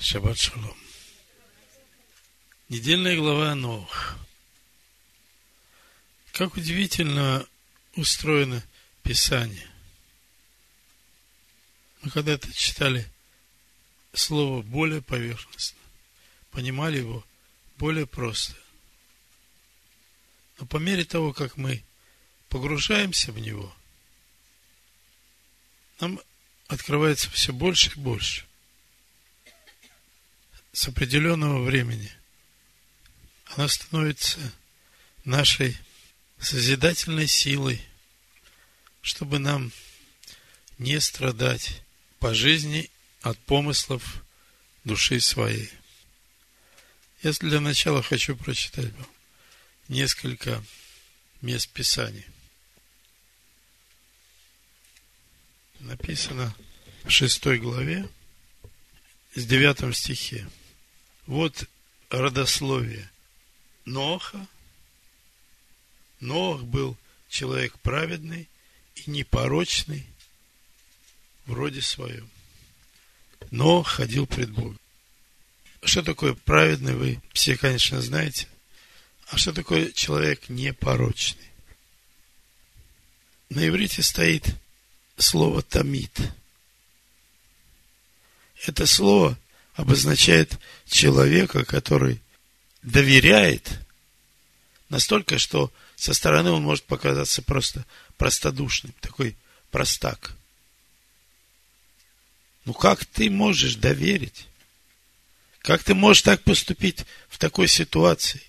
Шаббат шалом. Недельная глава Новых. Как удивительно устроено Писание. Мы когда-то читали слово более поверхностно, понимали его более просто. Но по мере того, как мы погружаемся в него, нам открывается все больше и больше с определенного времени она становится нашей созидательной силой, чтобы нам не страдать по жизни от помыслов души своей. Я для начала хочу прочитать вам несколько мест Писаний. Написано в шестой главе, с девятом стихе. Вот родословие Ноха. Ноах был человек праведный и непорочный в роде своем. Но ходил пред Богом. Что такое праведный, вы все, конечно, знаете. А что такое человек непорочный? На иврите стоит слово «тамид». Это слово обозначает человека, который доверяет настолько, что со стороны он может показаться просто простодушным, такой простак. Ну как ты можешь доверить? Как ты можешь так поступить в такой ситуации?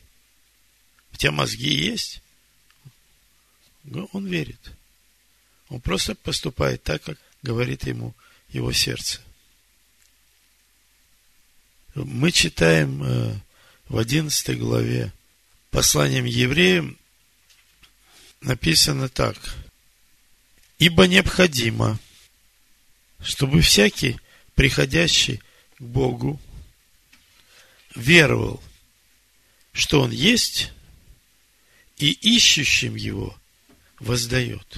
У тебя мозги есть? Ну, он верит. Он просто поступает так, как говорит ему его сердце мы читаем э, в 11 главе посланием евреям написано так. Ибо необходимо, чтобы всякий, приходящий к Богу, веровал, что Он есть, и ищущим Его воздает.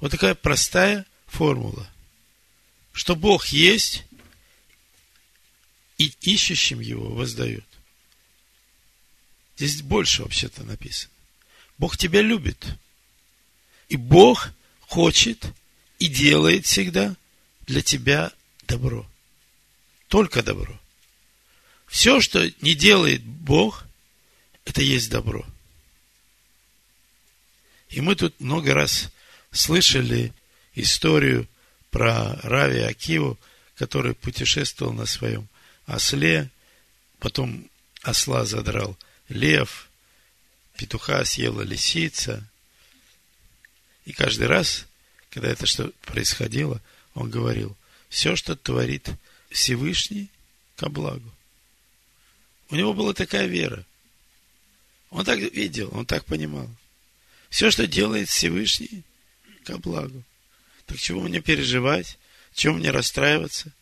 Вот такая простая формула, что Бог есть, и ищущим его воздает. Здесь больше вообще-то написано. Бог тебя любит. И Бог хочет и делает всегда для тебя добро. Только добро. Все, что не делает Бог, это есть добро. И мы тут много раз слышали историю про Рави Акиву, который путешествовал на своем осле, потом осла задрал лев, петуха съела лисица. И каждый раз, когда это что происходило, он говорил, все, что творит Всевышний, ко благу. У него была такая вера. Он так видел, он так понимал. Все, что делает Всевышний, ко благу. Так чего мне переживать? Чего мне расстраиваться?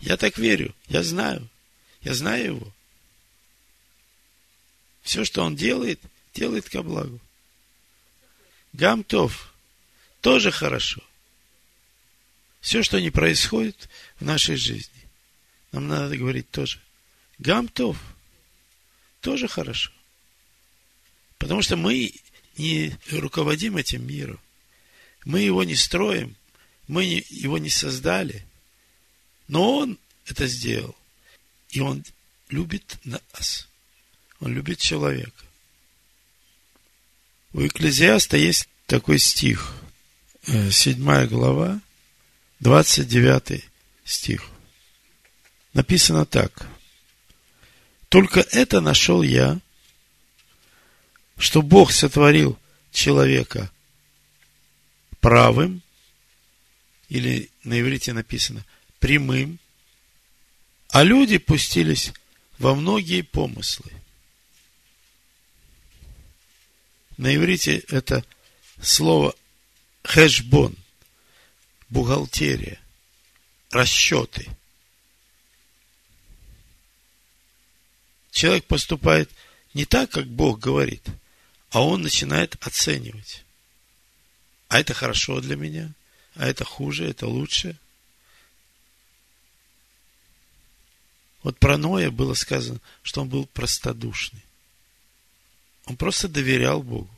Я так верю, я знаю, я знаю его. Все, что он делает, делает ко благу. Гамтов тоже хорошо. Все, что не происходит в нашей жизни, нам надо говорить тоже. Гамтов тоже хорошо. Потому что мы не руководим этим миром. Мы его не строим. Мы его не создали. Но Он это сделал. И Он любит нас. Он любит человека. У Экклезиаста есть такой стих. Э, седьмая глава, 29 стих. Написано так. Только это нашел я, что Бог сотворил человека правым, или на иврите написано – прямым, а люди пустились во многие помыслы. На иврите это слово хэшбон, бухгалтерия, расчеты. Человек поступает не так, как Бог говорит, а он начинает оценивать. А это хорошо для меня, а это хуже, это лучше – Вот про Ноя было сказано, что он был простодушный. Он просто доверял Богу.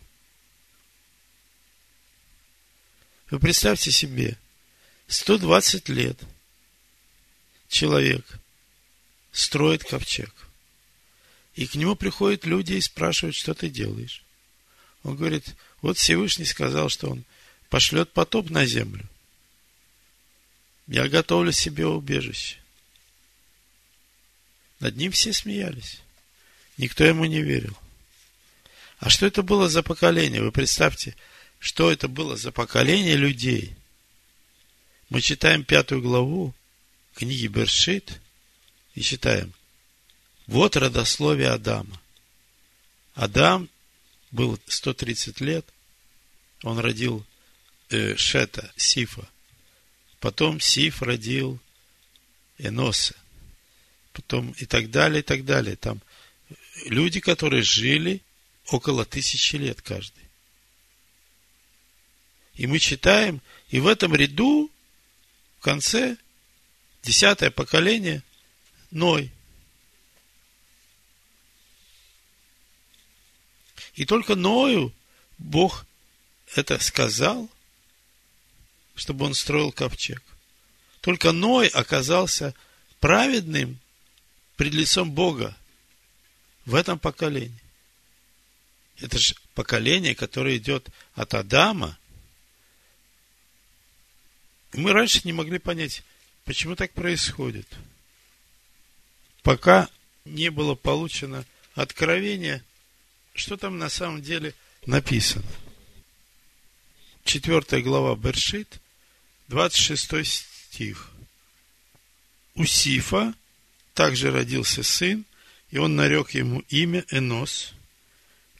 Вы представьте себе, 120 лет человек строит ковчег. И к нему приходят люди и спрашивают, что ты делаешь. Он говорит, вот Всевышний сказал, что он пошлет потоп на землю. Я готовлю себе убежище. Над ним все смеялись. Никто ему не верил. А что это было за поколение? Вы представьте, что это было за поколение людей. Мы читаем пятую главу книги Бершит и читаем. Вот родословие Адама. Адам был 130 лет, он родил э, Шета, Сифа. Потом Сиф родил Эноса. Потом и так далее, и так далее. Там люди, которые жили около тысячи лет каждый. И мы читаем, и в этом ряду, в конце, десятое поколение, Ной. И только Ною Бог это сказал, чтобы он строил ковчег. Только Ной оказался праведным пред лицом Бога в этом поколении. Это же поколение, которое идет от Адама. Мы раньше не могли понять, почему так происходит. Пока не было получено откровение, что там на самом деле написано. Четвертая глава Бершит, 26 стих. У Сифа также родился сын, и он нарек ему имя Энос –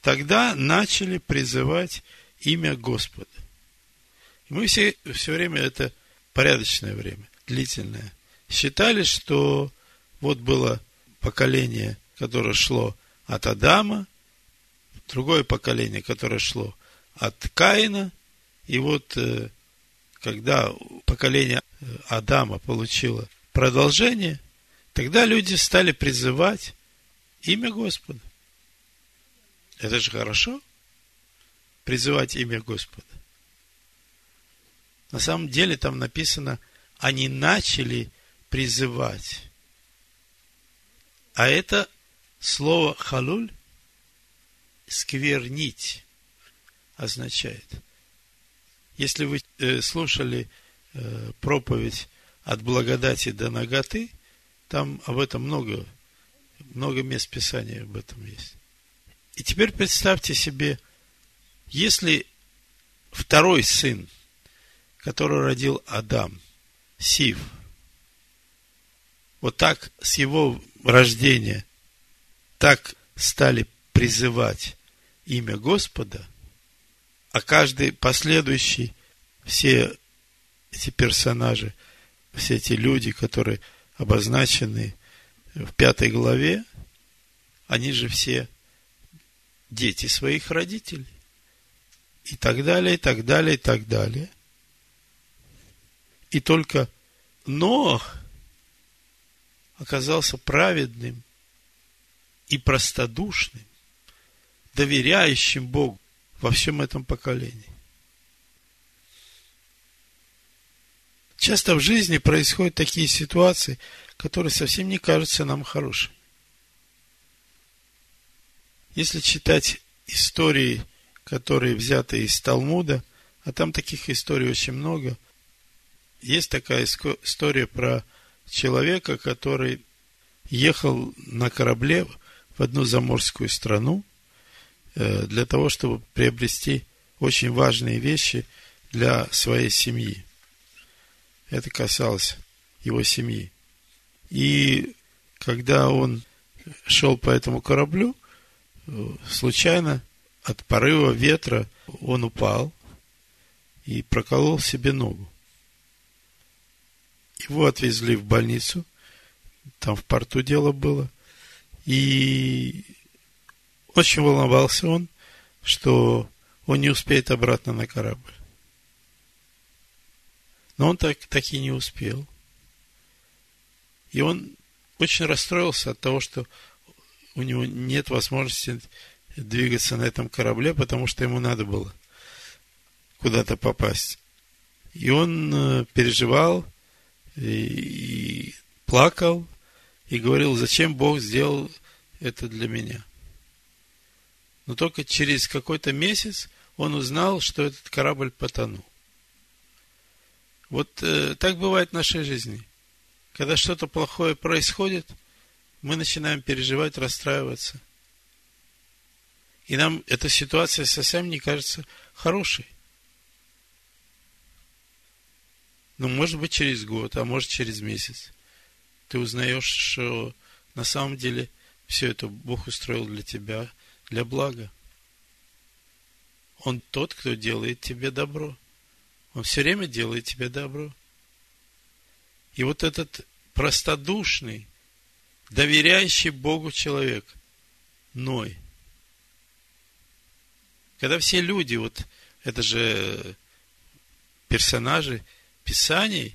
Тогда начали призывать имя Господа. И мы все, все время, это порядочное время, длительное, считали, что вот было поколение, которое шло от Адама, другое поколение, которое шло от Каина, и вот э, когда поколение Адама получило продолжение, тогда люди стали призывать имя Господа. Это же хорошо. Призывать имя Господа. На самом деле там написано, они начали призывать. А это слово халуль сквернить означает. Если вы э, слушали э, проповедь от благодати до ноготы, там об этом много, много мест Писания об этом есть. И теперь представьте себе, если второй сын, который родил Адам, Сив, вот так с его рождения, так стали призывать имя Господа, а каждый последующий, все эти персонажи, все эти люди, которые обозначены в пятой главе, они же все дети своих родителей. И так далее, и так далее, и так далее. И только Ноах оказался праведным и простодушным, доверяющим Богу во всем этом поколении. Часто в жизни происходят такие ситуации, которые совсем не кажутся нам хорошими. Если читать истории, которые взяты из Талмуда, а там таких историй очень много, есть такая история про человека, который ехал на корабле в одну заморскую страну э, для того, чтобы приобрести очень важные вещи для своей семьи. Это касалось его семьи. И когда он шел по этому кораблю, случайно от порыва ветра он упал и проколол себе ногу. Его отвезли в больницу, там в порту дело было, и очень волновался он, что он не успеет обратно на корабль. Но он так, так и не успел. И он очень расстроился от того, что у него нет возможности двигаться на этом корабле, потому что ему надо было куда-то попасть. И он э, переживал и, и плакал и говорил, зачем Бог сделал это для меня. Но только через какой-то месяц он узнал, что этот корабль потонул. Вот э, так бывает в нашей жизни. Когда что-то плохое происходит, мы начинаем переживать, расстраиваться. И нам эта ситуация совсем не кажется хорошей. Ну, может быть, через год, а может, через месяц. Ты узнаешь, что на самом деле все это Бог устроил для тебя, для блага. Он тот, кто делает тебе добро. Он все время делает тебе добро. И вот этот простодушный, доверяющий Богу человек, Ной. Когда все люди, вот это же персонажи Писаний,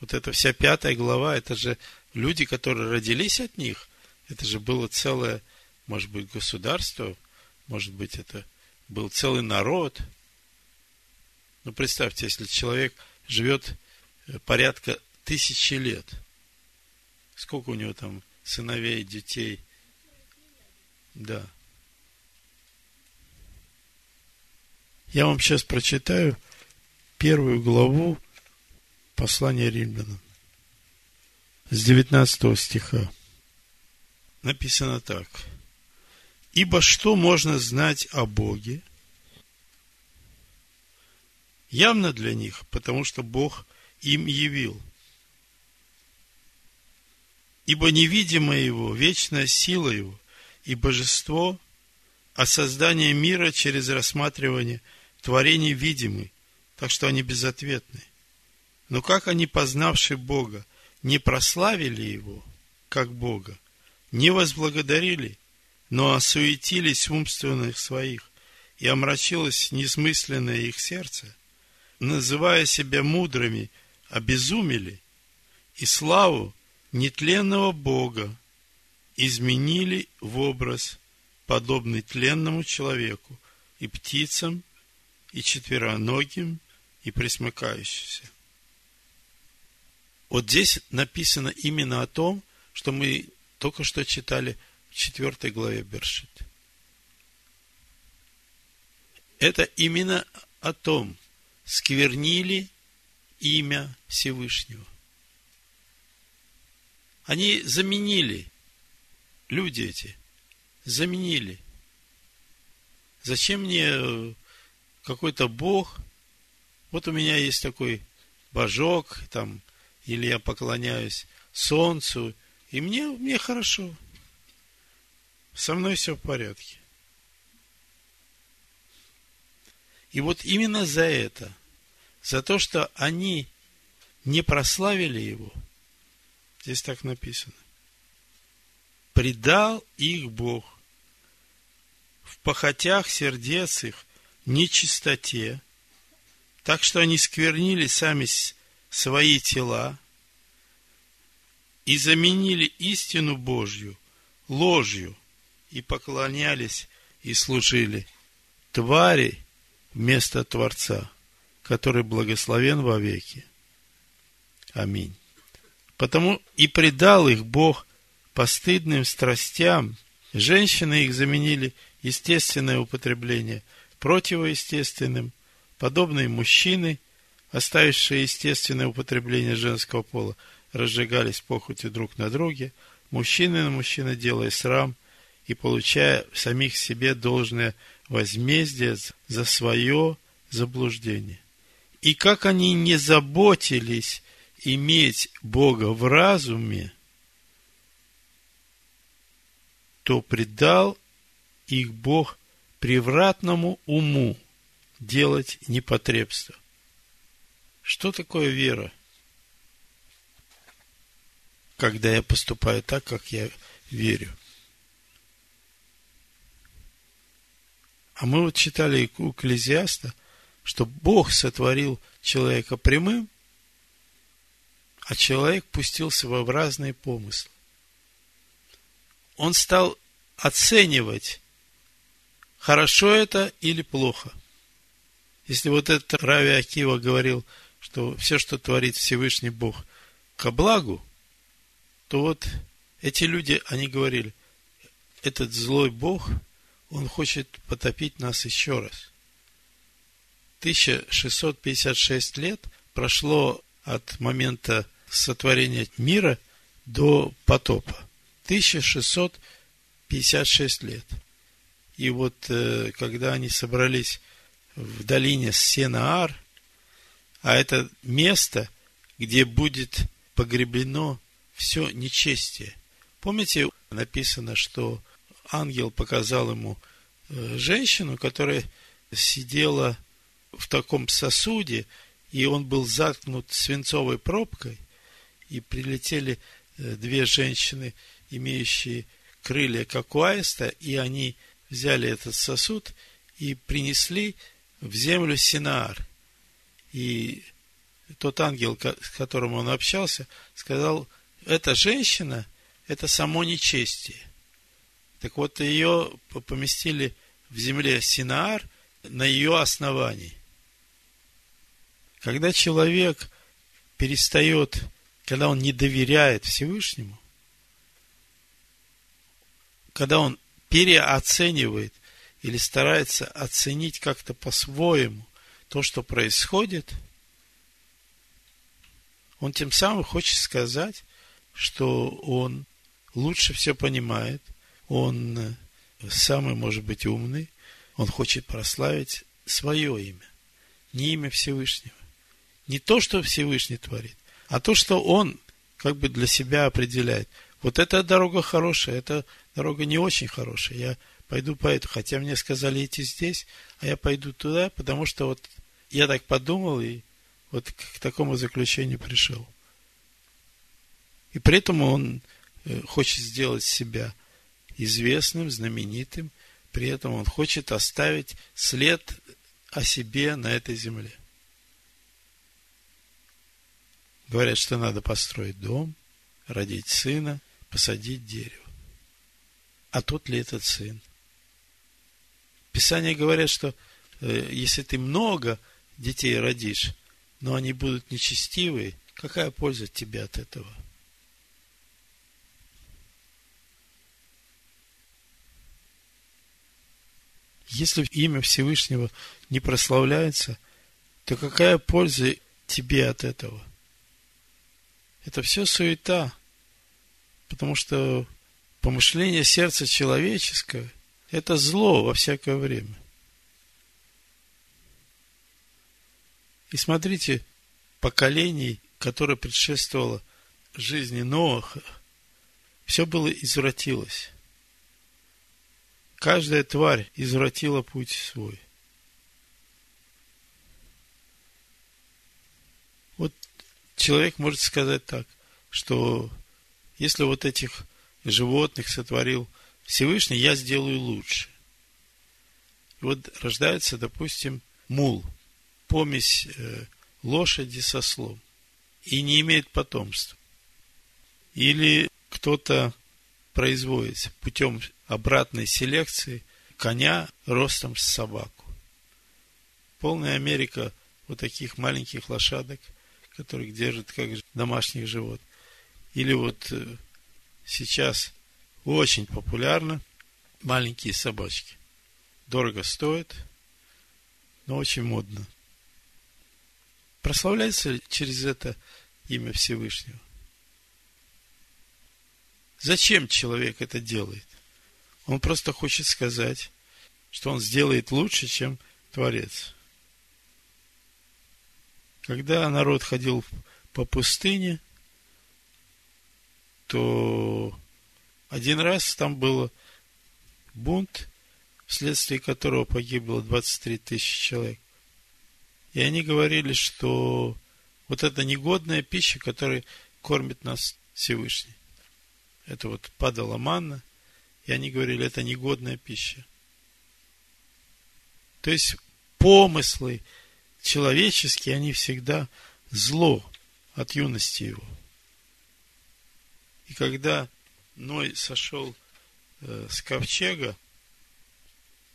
вот эта вся пятая глава, это же люди, которые родились от них, это же было целое, может быть, государство, может быть, это был целый народ. Ну, представьте, если человек живет э, порядка тысячи лет, сколько у него там сыновей, детей, да. Я вам сейчас прочитаю первую главу послания римлянам с 19 стиха. Написано так – Ибо что можно знать о Боге? Явно для них, потому что Бог им явил. Ибо невидимое Его, вечная сила Его и Божество, а создание мира через рассматривание творений видимы, так что они безответны. Но как они, познавшие Бога, не прославили Его, как Бога, не возблагодарили – но осуетились умственных своих, и омрачилось несмысленное их сердце, называя себя мудрыми, обезумели, и славу нетленного Бога изменили в образ, подобный тленному человеку, и птицам, и четвероногим, и присмыкающимся. Вот здесь написано именно о том, что мы только что читали – четвертой главе Бершит. Это именно о том, сквернили имя Всевышнего. Они заменили, люди эти, заменили. Зачем мне какой-то Бог? Вот у меня есть такой божок, там, или я поклоняюсь солнцу, и мне, мне хорошо – со мной все в порядке. И вот именно за это, за то, что они не прославили его, здесь так написано, предал их Бог в похотях сердец их нечистоте, так что они сквернили сами свои тела и заменили истину Божью ложью – и поклонялись и служили твари вместо Творца, который благословен во веки. Аминь. Потому и предал их Бог постыдным страстям. Женщины их заменили естественное употребление противоестественным, подобные мужчины, оставившие естественное употребление женского пола, разжигались похотью друг на друге, мужчины на мужчина делая срам – и получая в самих себе должное возмездие за свое заблуждение. И как они не заботились иметь Бога в разуме, то предал их Бог превратному уму делать непотребство. Что такое вера? Когда я поступаю так, как я верю. А мы вот читали у Экклезиаста, что Бог сотворил человека прямым, а человек пустился во разные помыслы. он стал оценивать, хорошо это или плохо. Если вот этот Рави Акива говорил, что все, что творит Всевышний Бог, ко благу, то вот эти люди, они говорили, этот злой Бог, он хочет потопить нас еще раз. 1656 лет прошло от момента сотворения мира до потопа. 1656 лет. И вот э, когда они собрались в долине Сенаар, а это место, где будет погребено все нечестие. Помните, написано, что ангел показал ему э, женщину, которая сидела в таком сосуде, и он был заткнут свинцовой пробкой, и прилетели э, две женщины, имеющие крылья, как у аиста, и они взяли этот сосуд и принесли в землю Синаар. И тот ангел, с которым он общался, сказал, эта женщина, это само нечестие. Так вот, ее поместили в земле Синаар на ее основании. Когда человек перестает, когда он не доверяет Всевышнему, когда он переоценивает или старается оценить как-то по-своему то, что происходит, он тем самым хочет сказать, что он лучше все понимает, он самый, может быть, умный, он хочет прославить свое имя, не имя Всевышнего. Не то, что Всевышний творит, а то, что он как бы для себя определяет. Вот эта дорога хорошая, эта дорога не очень хорошая. Я пойду по эту, хотя мне сказали идти здесь, а я пойду туда, потому что вот я так подумал и вот к такому заключению пришел. И при этом он э, хочет сделать себя известным, знаменитым, при этом он хочет оставить след о себе на этой земле. Говорят, что надо построить дом, родить сына, посадить дерево. А тот ли этот сын? Писания говорят, что э, если ты много детей родишь, но они будут нечестивые, какая польза тебе от этого? Если имя Всевышнего не прославляется, то какая польза тебе от этого? Это все суета, потому что помышление сердца человеческого – это зло во всякое время. И смотрите, поколений, которое предшествовало жизни Ноаха, все было извратилось. Каждая тварь извратила путь свой. Вот человек может сказать так, что если вот этих животных сотворил Всевышний, я сделаю лучше. И вот рождается, допустим, мул, помесь э, лошади со слом, и не имеет потомства. Или кто-то производится путем обратной селекции коня ростом с собаку. Полная Америка вот таких маленьких лошадок, которых держат как домашних животных. Или вот э, сейчас очень популярно маленькие собачки. Дорого стоят, но очень модно. Прославляется через это имя Всевышнего. Зачем человек это делает? Он просто хочет сказать, что он сделает лучше, чем Творец. Когда народ ходил по пустыне, то один раз там был бунт, вследствие которого погибло 23 тысячи человек. И они говорили, что вот это негодная пища, которая кормит нас Всевышний. Это вот падала манна, и они говорили, это негодная пища. То есть помыслы человеческие, они всегда зло от юности его. И когда Ной сошел э, с ковчега,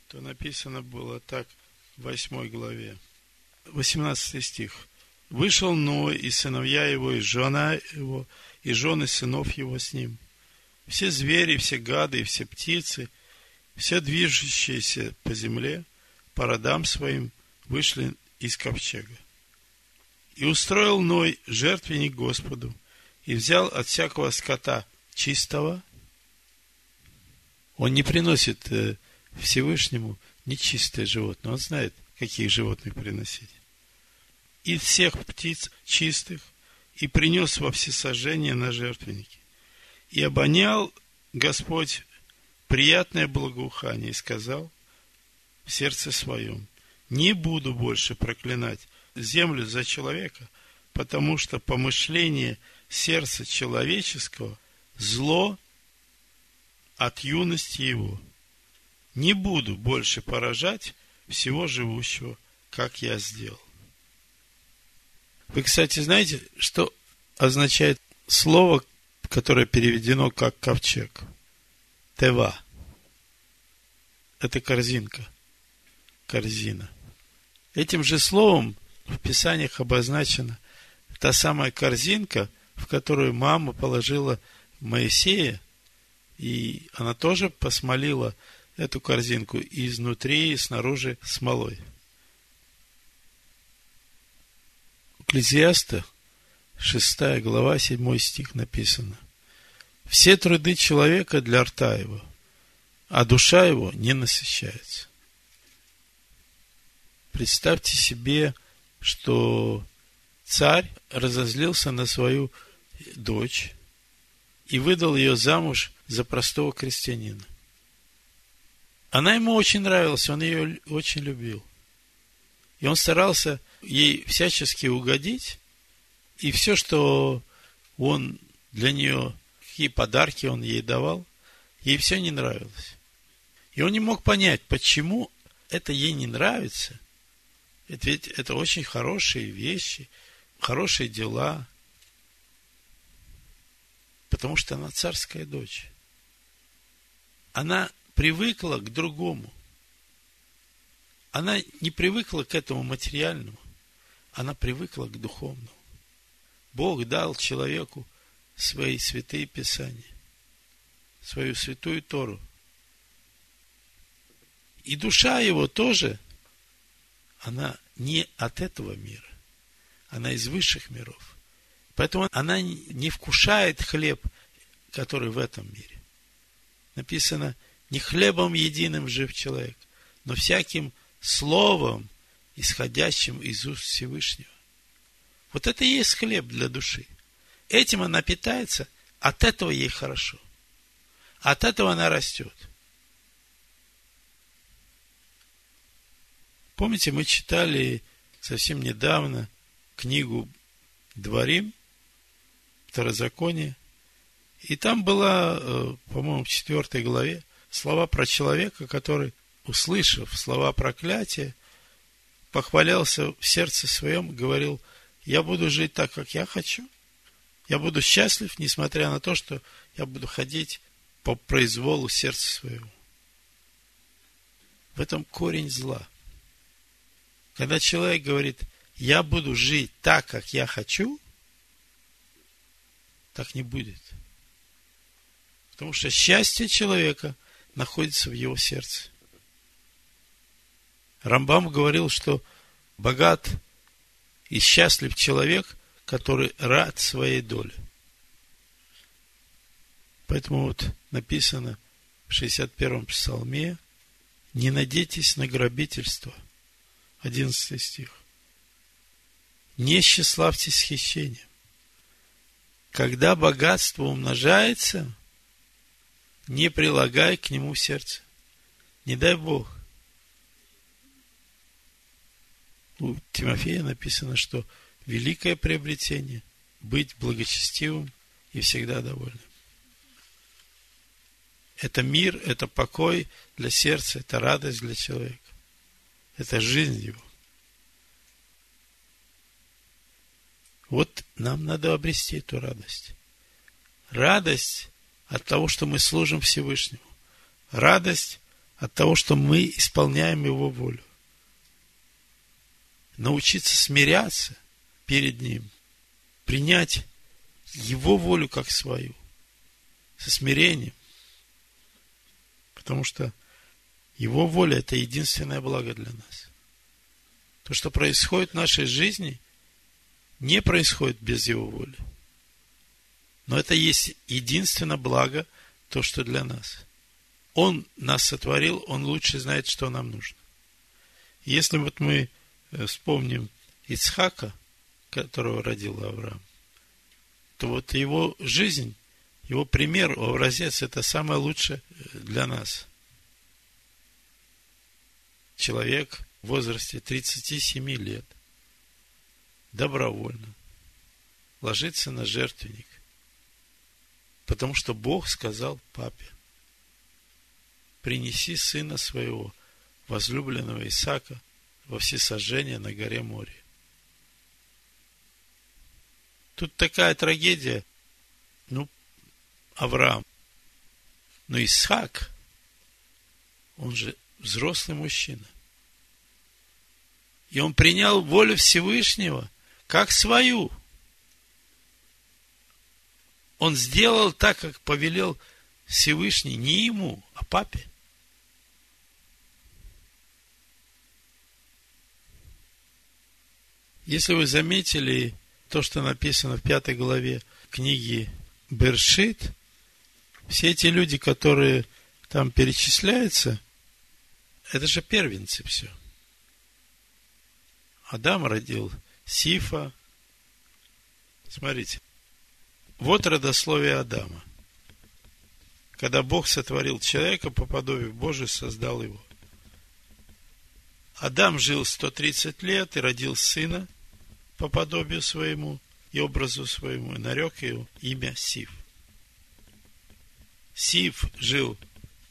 то написано было так в 8 главе. 18 стих. Вышел Ной и сыновья его, и жена его, и жены сынов его с ним. Все звери, все гады все птицы, все движущиеся по земле, по родам своим, вышли из ковчега. И устроил Ной жертвенник Господу, и взял от всякого скота чистого. Он не приносит э, Всевышнему нечистое животное. Он знает, каких животных приносить. И всех птиц чистых, и принес во всесожжение на жертвенники. И обонял Господь приятное благоухание и сказал в сердце своем, не буду больше проклинать землю за человека, потому что помышление сердца человеческого зло от юности его. Не буду больше поражать всего живущего, как я сделал. Вы, кстати, знаете, что означает слово, которое переведено как ковчег? Тева. Это корзинка. Корзина. Этим же словом в Писаниях обозначена та самая корзинка, в которую мама положила Моисея, и она тоже посмолила эту корзинку и изнутри, и снаружи смолой. Экклезиаста, 6 глава, 7 стих написано. Все труды человека для рта его, а душа его не насыщается. Представьте себе, что царь разозлился на свою дочь и выдал ее замуж за простого крестьянина. Она ему очень нравилась, он ее очень любил. И он старался ей всячески угодить, и все, что он для нее, какие подарки он ей давал, ей все не нравилось. И он не мог понять, почему это ей не нравится. Это ведь это очень хорошие вещи, хорошие дела. Потому что она царская дочь. Она привыкла к другому. Она не привыкла к этому материальному. Она привыкла к духовному. Бог дал человеку свои святые писания, свою святую Тору. И душа его тоже, она не от этого мира, она из высших миров. Поэтому она не вкушает хлеб, который в этом мире. Написано, не хлебом единым жив человек, но всяким словом, исходящим из уст Всевышнего. Вот это и есть хлеб для души. Этим она питается, от этого ей хорошо. От этого она растет. Помните, мы читали совсем недавно книгу Дворим, Второзаконие, и там была, э, по-моему, в четвертой главе слова про человека, который, услышав слова проклятия, похвалялся в сердце своем, говорил – я буду жить так, как я хочу. Я буду счастлив, несмотря на то, что я буду ходить по произволу сердца своего. В этом корень зла. Когда человек говорит, я буду жить так, как я хочу, так не будет. Потому что счастье человека находится в его сердце. Рамбам говорил, что богат и счастлив человек, который рад своей доле. Поэтому вот написано в 61-м псалме, не надейтесь на грабительство. 11 стих. Не счастливьтесь хищением. Когда богатство умножается, не прилагай к нему сердце. Не дай Бог – у Тимофея написано, что великое приобретение – быть благочестивым и всегда довольным. Это мир, это покой для сердца, это радость для человека. Это жизнь его. Вот нам надо обрести эту радость. Радость от того, что мы служим Всевышнему. радость от того, что мы исполняем Его волю. Научиться смиряться перед Ним, принять Его волю как свою, со смирением. Потому что Его воля – это единственное благо для нас. То, что происходит в нашей жизни, не происходит без Его воли. Но это есть единственное благо, то, что для нас. Он нас сотворил, Он лучше знает, что нам нужно. Если вот мы э, вспомним Ицхака, которого родил Авраам, то вот его жизнь, его пример, образец, это самое лучшее э, для нас. Человек в возрасте 37 лет добровольно ложится на жертвенник, потому что Бог сказал папе, принеси сына своего, возлюбленного Исаака, во всесожжение на горе море. Тут такая трагедия. Ну, Авраам. Но Исаак, он же взрослый мужчина. И он принял волю Всевышнего как свою. Он сделал так, как повелел Всевышний не ему, а папе. Если вы заметили то, что написано в пятой главе книги Бершит, все эти люди, которые там перечисляются, это же первенцы все. Адам родил Сифа. Смотрите. Вот родословие Адама. Когда Бог сотворил человека по подобию Божию, создал его. Адам жил 130 лет и родил сына по подобию своему и образу своему, и нарек его имя Сив. Сив жил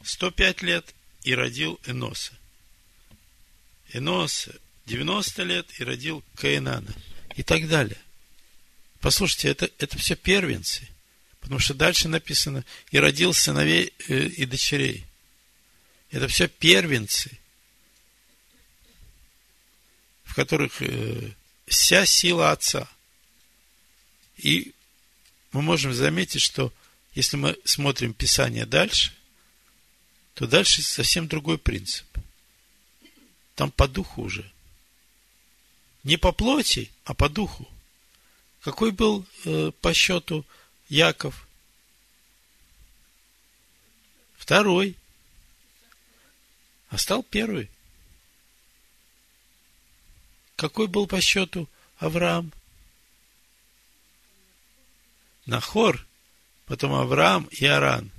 105 лет и родил Эноса. Энос 90 лет и родил Каинана. И так далее. Послушайте, это, это все первенцы. Потому что дальше написано, и родил сыновей э, и дочерей. Это все первенцы, в которых э, вся сила Отца. И мы можем заметить, что если мы смотрим Писание дальше, то дальше совсем другой принцип. Там по духу уже. Не по плоти, а по духу. Какой был э, по счету Яков? Второй. А стал первый. Какой был по счету Авраам? Нахор, потом Авраам и Аран.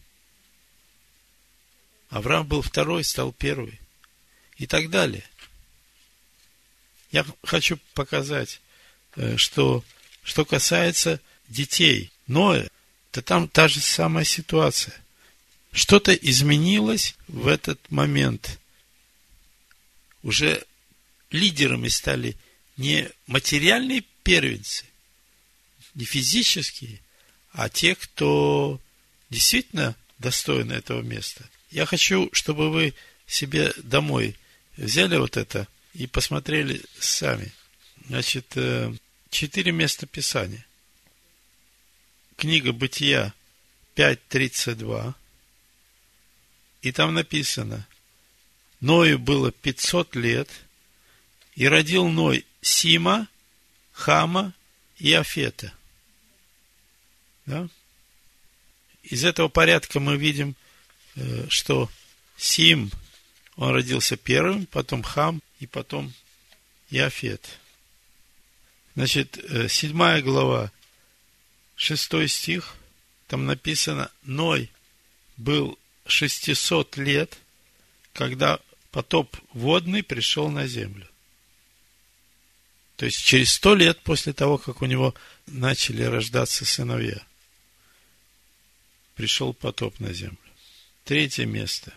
Авраам был второй, стал первый. И так далее. Я хочу показать, э, что, что касается детей Ноя, то там та же самая ситуация. Что-то изменилось в этот момент. Уже лидерами стали не материальные первенцы, не физические, а те, кто действительно достоин этого места. Я хочу, чтобы вы себе домой взяли вот это и посмотрели сами. Значит, э, четыре места Писания. Книга Бытия 5.32. И там написано, Ною было 500 лет – и родил Ной Сима, Хама и Афета. Да? Из этого порядка мы видим, э, что Сим, он родился первым, потом Хам и потом Иофет. Значит, э, седьмая глава, шестой стих, там написано, Ной был 600 лет, когда потоп водный пришел на землю. То есть через сто лет после того, как у него начали рождаться сыновья, пришел потоп на землю. Третье место.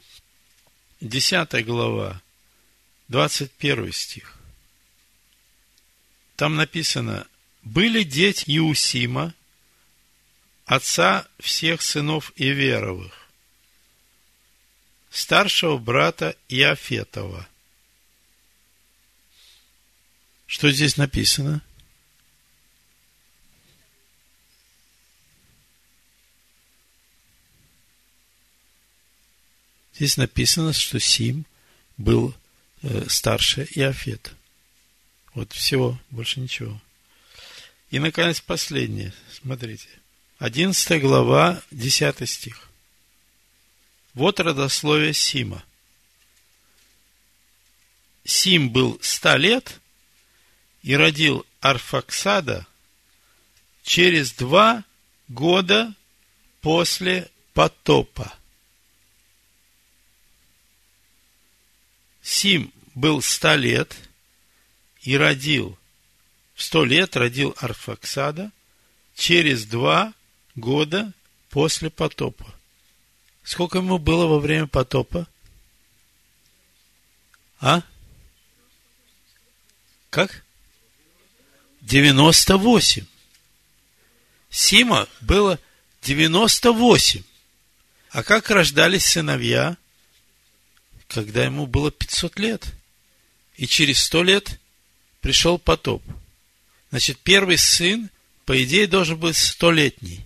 Десятая глава, двадцать первый стих. Там написано, были дети Иусима, отца всех сынов Иверовых, старшего брата Иофетова. Что здесь написано? Здесь написано, что Сим был старше Иофета. Вот всего, больше ничего. И, наконец, последнее. Смотрите. 11 глава, 10 стих. Вот родословие Сима. Сим был ста лет и родил Арфаксада через два года после потопа. Сим был ста лет и родил, в сто лет родил Арфаксада через два года после потопа. Сколько ему было во время потопа? А? Как? 98. Сима было 98. А как рождались сыновья, когда ему было 500 лет? И через 100 лет пришел потоп. Значит, первый сын, по идее, должен быть столетний.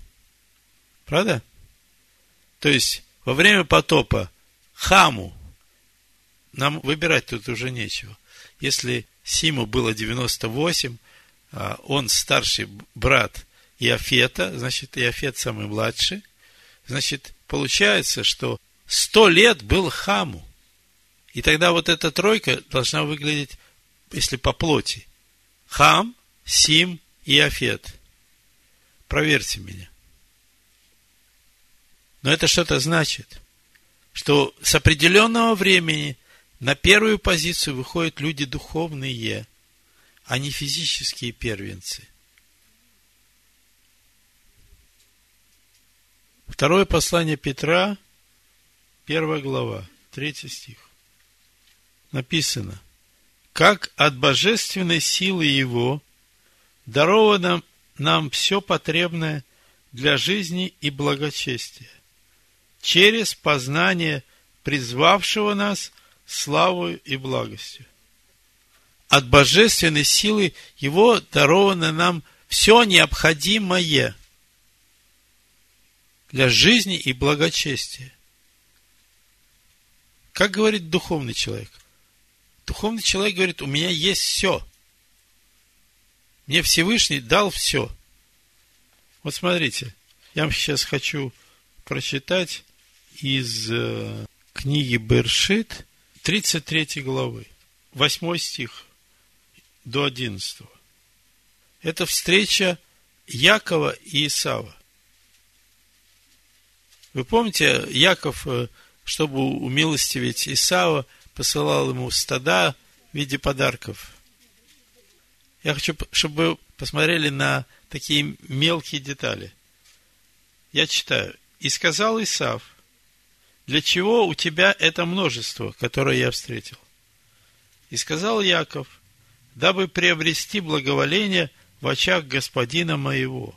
Правда? То есть, во время потопа Хаму, нам выбирать тут уже нечего. Если Симу было 98, а он старший брат Иофета, значит, Иофет самый младший, значит, получается, что сто лет был Хаму. И тогда вот эта тройка должна выглядеть, если по плоти. Хам, Сим и Иофет. Проверьте меня. Но это что-то значит, что с определенного времени на первую позицию выходят люди духовные, а не физические первенцы. Второе послание Петра, первая глава, третий стих. Написано, как от божественной силы Его даровано нам все потребное для жизни и благочестия через познание призвавшего нас славою и благостью. От божественной силы Его даровано нам все необходимое для жизни и благочестия. Как говорит духовный человек? Духовный человек говорит, у меня есть все. Мне Всевышний дал все. Вот смотрите, я вам сейчас хочу прочитать из э, книги Бершит, 33 главы, 8 стих до 11. Это встреча Якова и Исава. Вы помните, Яков, э, чтобы умилостивить Исава, посылал ему стада в виде подарков. Я хочу, чтобы вы посмотрели на такие мелкие детали. Я читаю. «И сказал Исав, для чего у тебя это множество, которое я встретил? И сказал Яков, дабы приобрести благоволение в очах господина моего.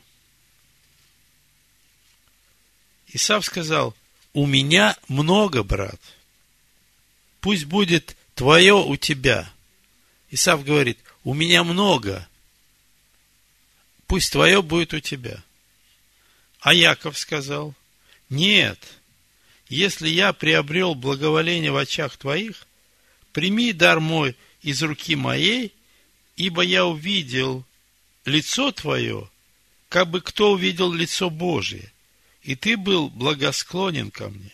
Исав сказал, у меня много, брат. Пусть будет твое у тебя. Исав говорит, у меня много. Пусть твое будет у тебя. А Яков сказал, нет, если я приобрел благоволение в очах твоих, прими дар мой из руки моей, ибо я увидел лицо твое, как бы кто увидел лицо Божие, и ты был благосклонен ко мне.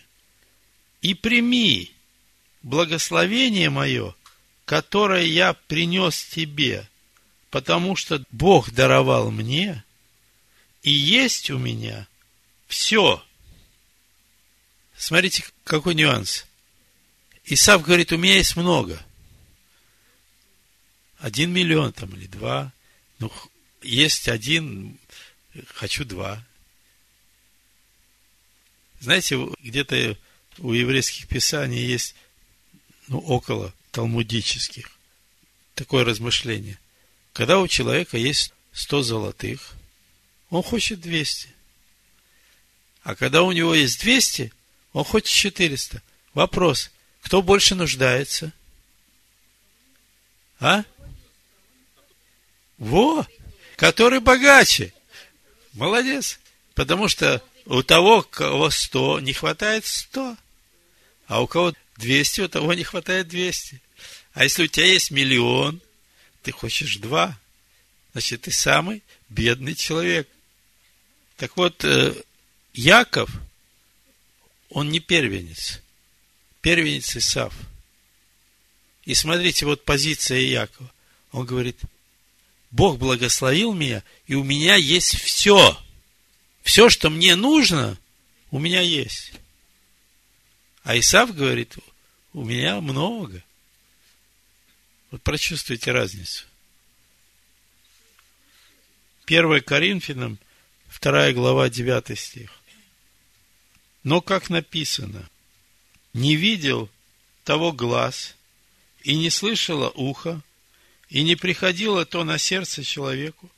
И прими благословение мое, которое я принес тебе, потому что Бог даровал мне, и есть у меня все – Смотрите, какой нюанс. Исав говорит, у меня есть много. Один миллион там или два. Ну, есть один, хочу два. Знаете, где-то у еврейских писаний есть, ну, около талмудических, такое размышление. Когда у человека есть сто золотых, он хочет двести. А когда у него есть двести, он хочет 400. Вопрос. Кто больше нуждается? А? Во! Который богаче. Молодец. Потому что у того, кого сто, не хватает сто. А у кого двести, у того не хватает двести. А если у тебя есть миллион, ты хочешь два, значит, ты самый бедный человек. Так вот, э, Яков, он не первенец. Первенец Исав. И смотрите, вот позиция Якова. Он говорит, Бог благословил меня, и у меня есть все. Все, что мне нужно, у меня есть. А Исав говорит, у меня много. Вот прочувствуйте разницу. 1 Коринфянам, 2 глава, 9 стих. Но, как написано, не видел того глаз, и не слышало ухо, и не приходило то на сердце человеку,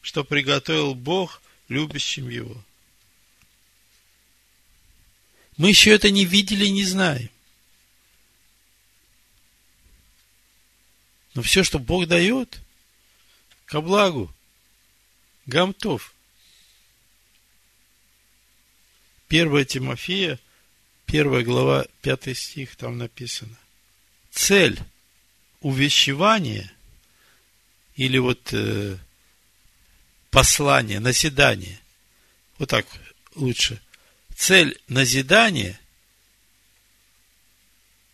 что приготовил Бог любящим его. Мы еще это не видели и не знаем. Но все, что Бог дает, ко благу, Гамтов. 1 Тимофея, 1 глава, 5 стих, там написано. Цель увещевания или вот э, послание, назидание, вот так лучше. Цель назидания,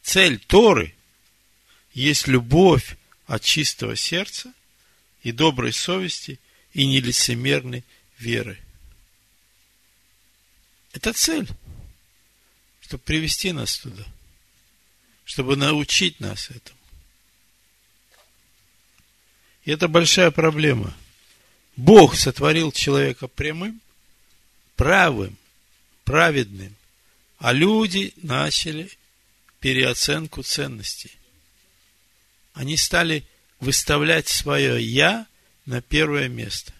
цель Торы есть любовь от чистого сердца и доброй совести и нелицемерной веры. Это цель, чтобы привести нас туда, чтобы научить нас этому. И это большая проблема. Бог сотворил человека прямым, правым, праведным, а люди начали переоценку ценностей. Они стали выставлять свое «я» на первое место.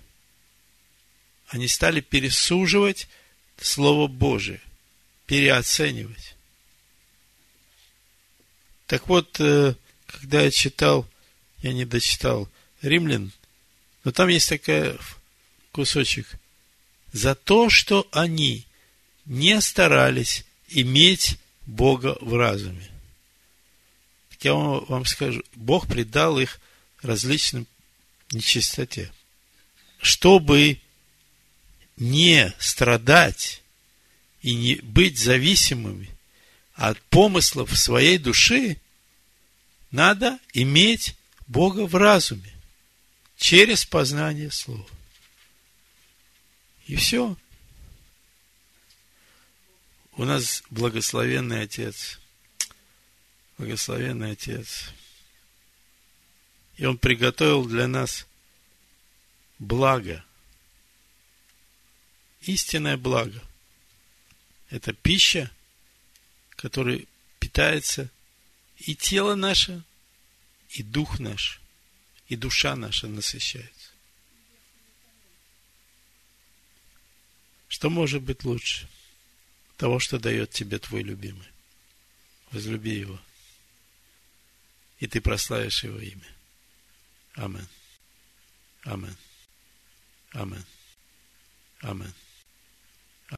Они стали пересуживать Слово Божие, переоценивать. Так вот, э, когда я читал, я не дочитал Римлян, но там есть такой кусочек. За то, что они не старались иметь Бога в разуме. Я вам скажу, Бог предал их различным нечистоте. Чтобы не страдать и не быть зависимыми от помыслов своей души, надо иметь Бога в разуме через познание Слова. И все. У нас благословенный Отец. Благословенный Отец. И Он приготовил для нас благо. Истинное благо. Это пища, которой питается и тело наше, и дух наш, и душа наша насыщается. Что может быть лучше того, что дает тебе твой любимый? Возлюби его, и ты прославишь его имя. Amen. Amen. Amen. Amen.